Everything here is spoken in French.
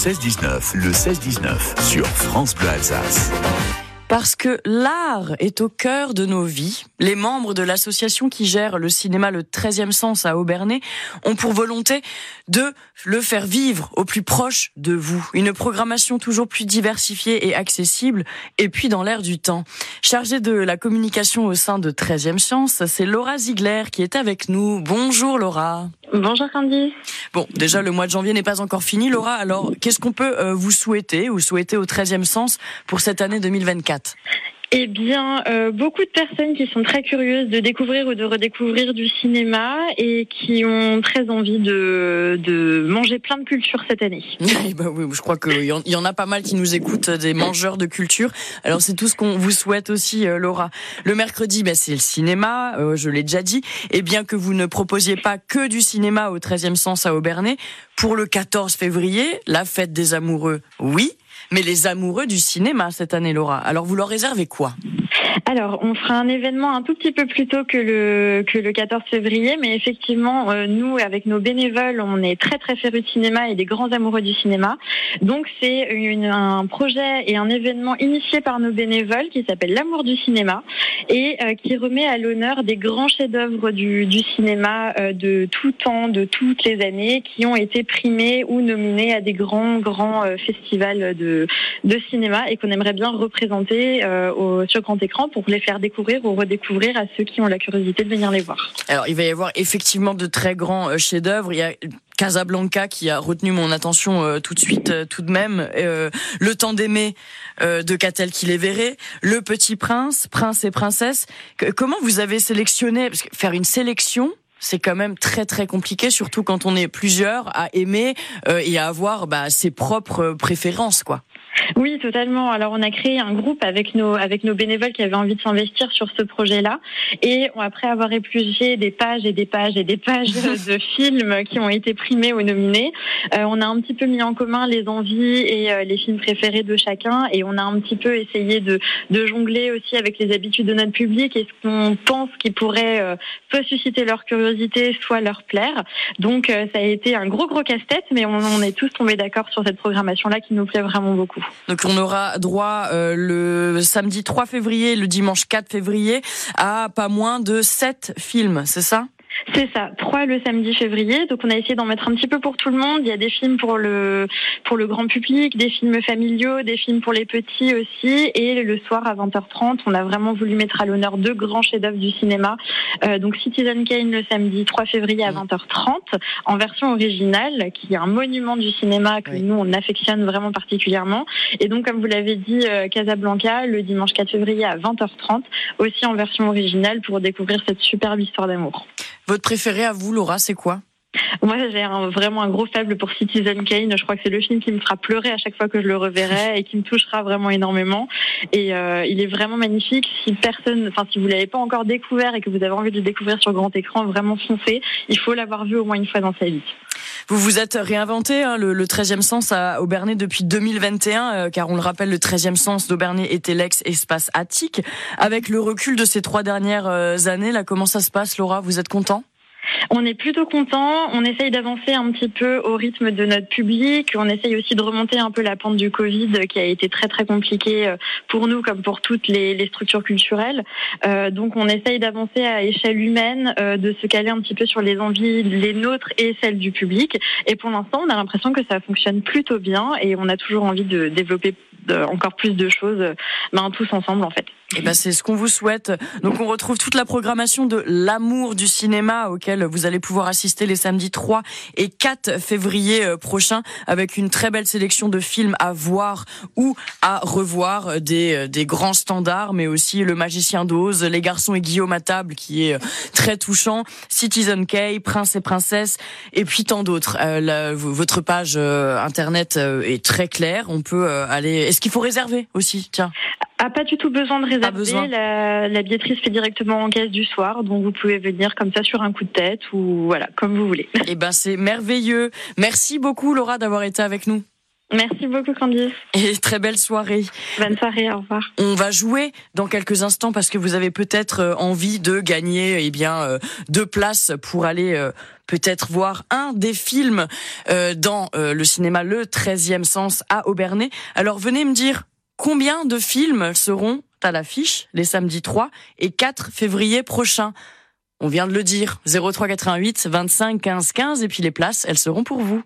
16-19, le 16-19 sur France Bleu Alsace. Parce que l'art est au cœur de nos vies. Les membres de l'association qui gère le cinéma Le 13e Sens à Aubernay ont pour volonté de le faire vivre au plus proche de vous. Une programmation toujours plus diversifiée et accessible, et puis dans l'air du temps. Chargée de la communication au sein de 13e Sens, c'est Laura Ziegler qui est avec nous. Bonjour Laura. Bonjour Candy. Bon, déjà le mois de janvier n'est pas encore fini, Laura. Alors, qu'est-ce qu'on peut euh, vous souhaiter ou souhaiter au 13e Sens pour cette année 2024 eh bien, euh, beaucoup de personnes qui sont très curieuses de découvrir ou de redécouvrir du cinéma et qui ont très envie de, de manger plein de culture cette année. bah oui, je crois qu'il y, y en a pas mal qui nous écoutent, des mangeurs de culture. Alors c'est tout ce qu'on vous souhaite aussi, euh, Laura. Le mercredi, bah, c'est le cinéma, euh, je l'ai déjà dit. Et bien que vous ne proposiez pas que du cinéma au 13e sens à Aubernay, pour le 14 février, la fête des amoureux, oui mais les amoureux du cinéma cette année, Laura. Alors vous leur réservez quoi? Alors, on fera un événement un tout petit peu plus tôt que le que le 14 février, mais effectivement, euh, nous, avec nos bénévoles, on est très très férus de cinéma et des grands amoureux du cinéma. Donc, c'est un projet et un événement initié par nos bénévoles qui s'appelle l'amour du cinéma et euh, qui remet à l'honneur des grands chefs-d'œuvre du, du cinéma euh, de tout temps, de toutes les années, qui ont été primés ou nominés à des grands grands festivals de de cinéma et qu'on aimerait bien représenter au, sur grand écran pour les faire découvrir ou redécouvrir à ceux qui ont la curiosité de venir les voir. Alors, il va y avoir effectivement de très grands euh, chefs-d'œuvre. Il y a Casablanca qui a retenu mon attention euh, tout de suite, euh, tout de même. le temps d'aimer de Catel qui les verrait. Le Petit Prince, Prince et Princesse. comment vous avez sélectionné? Parce que faire une sélection, c'est quand même très très compliqué, surtout quand on est plusieurs à aimer et à avoir bah, ses propres préférences, quoi. Oui, totalement. Alors on a créé un groupe avec nos avec nos bénévoles qui avaient envie de s'investir sur ce projet-là et après avoir épluché des pages et des pages et des pages de films qui ont été primés ou nominés, euh, on a un petit peu mis en commun les envies et euh, les films préférés de chacun et on a un petit peu essayé de de jongler aussi avec les habitudes de notre public et ce qu'on pense qui pourrait euh, soit susciter leur curiosité, soit leur plaire. Donc ça a été un gros gros casse-tête, mais on, on est tous tombés d'accord sur cette programmation-là qui nous plaît vraiment beaucoup. Donc on aura droit euh, le samedi 3 février, le dimanche 4 février à pas moins de 7 films, c'est ça? C'est ça, trois le samedi février. Donc on a essayé d'en mettre un petit peu pour tout le monde. Il y a des films pour le pour le grand public, des films familiaux, des films pour les petits aussi. Et le soir à 20h30, on a vraiment voulu mettre à l'honneur deux grands chefs-d'œuvre du cinéma. Euh, donc Citizen Kane le samedi 3 février à 20h30 en version originale, qui est un monument du cinéma que nous on affectionne vraiment particulièrement. Et donc comme vous l'avez dit, euh, Casablanca le dimanche 4 février à 20h30 aussi en version originale pour découvrir cette superbe histoire d'amour. Votre préféré à vous, Laura, c'est quoi? Moi, j'ai vraiment un gros faible pour Citizen Kane. Je crois que c'est le film qui me fera pleurer à chaque fois que je le reverrai et qui me touchera vraiment énormément. Et euh, il est vraiment magnifique. Si personne, enfin, si vous l'avez pas encore découvert et que vous avez envie de le découvrir sur grand écran, vraiment foncez. Il faut l'avoir vu au moins une fois dans sa vie. Vous vous êtes réinventé hein, le, le 13e sens à Aubernay depuis 2021, euh, car on le rappelle, le 13e sens d'Aubernay était l'ex-espace attique. Avec le recul de ces trois dernières euh, années, là, comment ça se passe, Laura? Vous êtes content? On est plutôt content. On essaye d'avancer un petit peu au rythme de notre public. On essaye aussi de remonter un peu la pente du Covid qui a été très très compliquée euh, pour nous comme pour toutes les, structures culturelles. Euh, donc on essaye d'avancer à échelle humaine, euh, de se caler un petit peu sur les envies, les nôtres et celles du public. Et pour l'instant, on a l'impression que ça fonctionne plutôt bien et on a toujours envie de développer encore plus de choses ben, tous ensemble en fait. Eh ben c'est ce qu'on vous souhaite. Donc on retrouve toute la programmation de l'amour du cinéma auquel vous allez pouvoir assister les samedis 3 et 4 février euh, prochains avec une très belle sélection de films à voir ou à revoir des euh, des grands standards mais aussi Le Magicien d'Oz, Les garçons et Guillaume à table qui est euh, très touchant, Citizen K, Prince et princesse et puis tant d'autres. votre page internet est très claire, on peut aller Est-ce qu'il faut réserver aussi? Tiens a pas du tout besoin de réserver. La, la, billetterie se fait directement en caisse du soir, donc vous pouvez venir comme ça sur un coup de tête ou voilà, comme vous voulez. Eh ben c'est merveilleux. Merci beaucoup Laura d'avoir été avec nous. Merci beaucoup Candice. Et très belle soirée. Bonne soirée, au revoir. On va jouer dans quelques instants parce que vous avez peut-être euh, envie de gagner eh bien euh, deux places pour aller euh, peut-être voir un des films dans le cinéma Le 13e sens à Aubernay. Alors venez me dire combien de films seront à l'affiche les samedis 3 et 4 février prochains. On vient de le dire, 0388 25 15 15 et puis les places, elles seront pour vous.